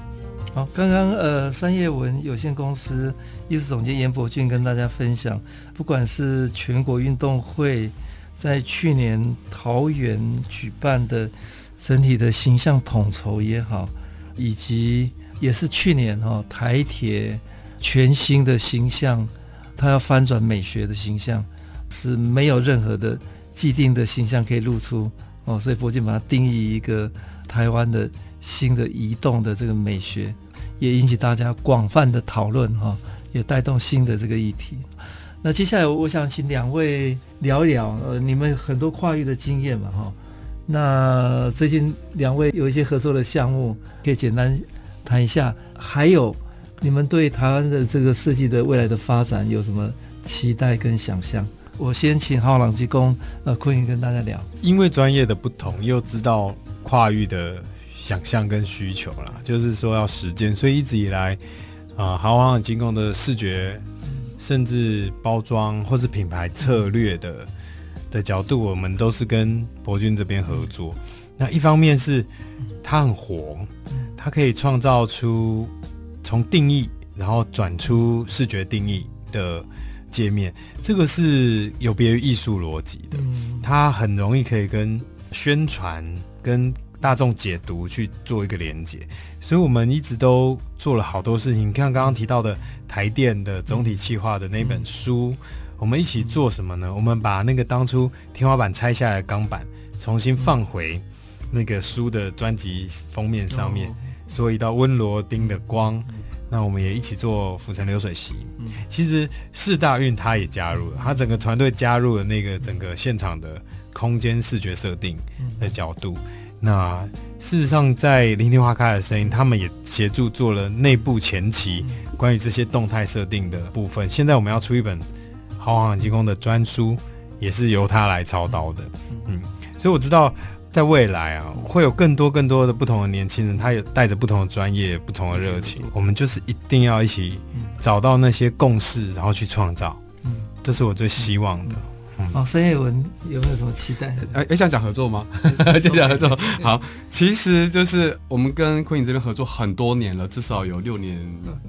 好，刚刚呃，三叶文有限公司艺术总监严伯俊跟大家分享，不管是全国运动会在去年桃园举办的整体的形象统筹也好，以及也是去年哈、哦、台铁全新的形象，它要翻转美学的形象，是没有任何的既定的形象可以露出哦，所以伯金把它定义一个台湾的新的移动的这个美学。也引起大家广泛的讨论哈，也带动新的这个议题。那接下来我想请两位聊一聊，呃，你们很多跨域的经验嘛哈。那最近两位有一些合作的项目，可以简单谈一下。还有你们对台湾的这个设计的未来的发展有什么期待跟想象？我先请浩朗机工呃坤宇跟大家聊。因为专业的不同，又知道跨域的。想象跟需求啦，就是说要实践，所以一直以来，啊、呃，豪华精工的视觉，甚至包装或是品牌策略的的角度，我们都是跟博君这边合作。那一方面是它很活，它可以创造出从定义，然后转出视觉定义的界面，这个是有别于艺术逻辑的，它很容易可以跟宣传跟。大众解读去做一个连接，所以我们一直都做了好多事情。你看刚刚提到的台电的总体企划的那本书，嗯、我们一起做什么呢？我们把那个当初天花板拆下来的钢板重新放回那个书的专辑封面上面，所以到温罗丁的光。那我们也一起做浮沉流水席。其实四大运他也加入了，他整个团队加入了那个整个现场的空间视觉设定的角度。那事实上，在聆听花开的声音，他们也协助做了内部前期关于这些动态设定的部分。现在我们要出一本豪华机工的专书，也是由他来操刀的。嗯，所以我知道，在未来啊，会有更多更多的不同的年轻人，他也带着不同的专业、不同的热情。我们就是一定要一起找到那些共识，然后去创造。嗯，这是我最希望的。哦，孙叶文有没有什么期待？哎哎，想讲合作吗？就 讲合作。好，其实就是我们跟昆影这边合作很多年了，至少有六年、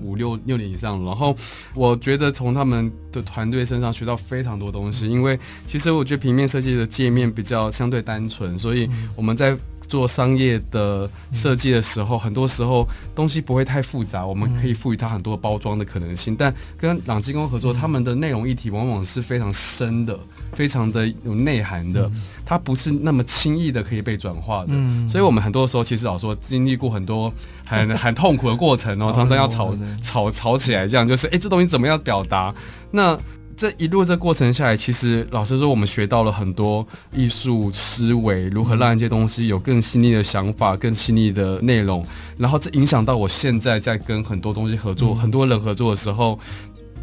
五六六年以上了。然后我觉得从他们的团队身上学到非常多东西，因为其实我觉得平面设计的界面比较相对单纯，所以我们在。做商业的设计的时候，很多时候东西不会太复杂，我们可以赋予它很多包装的可能性。但跟朗基工合作，他们的内容议题往往是非常深的，非常的有内涵的，它不是那么轻易的可以被转化的。嗯，所以我们很多时候其实老说经历过很多很 很痛苦的过程哦，常常要吵吵吵起来，这样就是哎，这东西怎么样表达？那。这一路这过程下来，其实老实说，我们学到了很多艺术思维，如何让一些东西有更细腻的想法、更细腻的内容，然后这影响到我现在在跟很多东西合作、很多人合作的时候。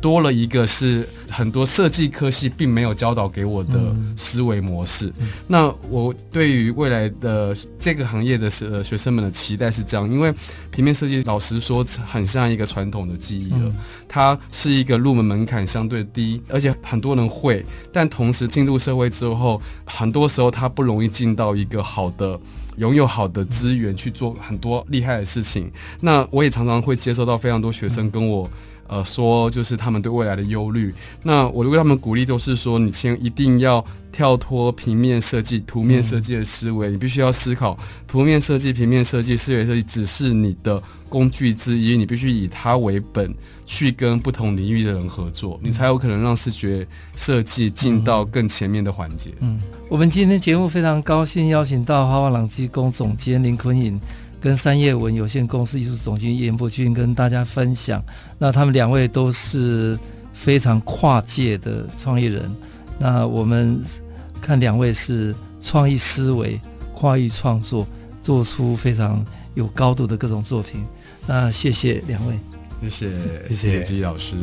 多了一个是很多设计科系并没有教导给我的思维模式。嗯、那我对于未来的这个行业的学学生们的期待是这样，因为平面设计老实说很像一个传统的技艺了，嗯、它是一个入门门槛相对低，而且很多人会，但同时进入社会之后，很多时候它不容易进到一个好的、拥有好的资源去做很多厉害的事情。那我也常常会接收到非常多学生跟我。呃，说就是他们对未来的忧虑。那我为他们鼓励，都是说，你先一定要跳脱平面设计、图面设计的思维，你必须要思考，图面设计、平面设计、视觉设计只是你的工具之一，你必须以它为本，去跟不同领域的人合作，你才有可能让视觉设计进到更前面的环节。嗯，我们今天节目非常高兴邀请到花花朗机工总监林坤颖。跟三叶文有限公司艺术总监严伯俊跟大家分享，那他们两位都是非常跨界的创业人。那我们看两位是创意思维、跨域创作，做出非常有高度的各种作品。那谢谢两位，谢谢谢谢吉老师。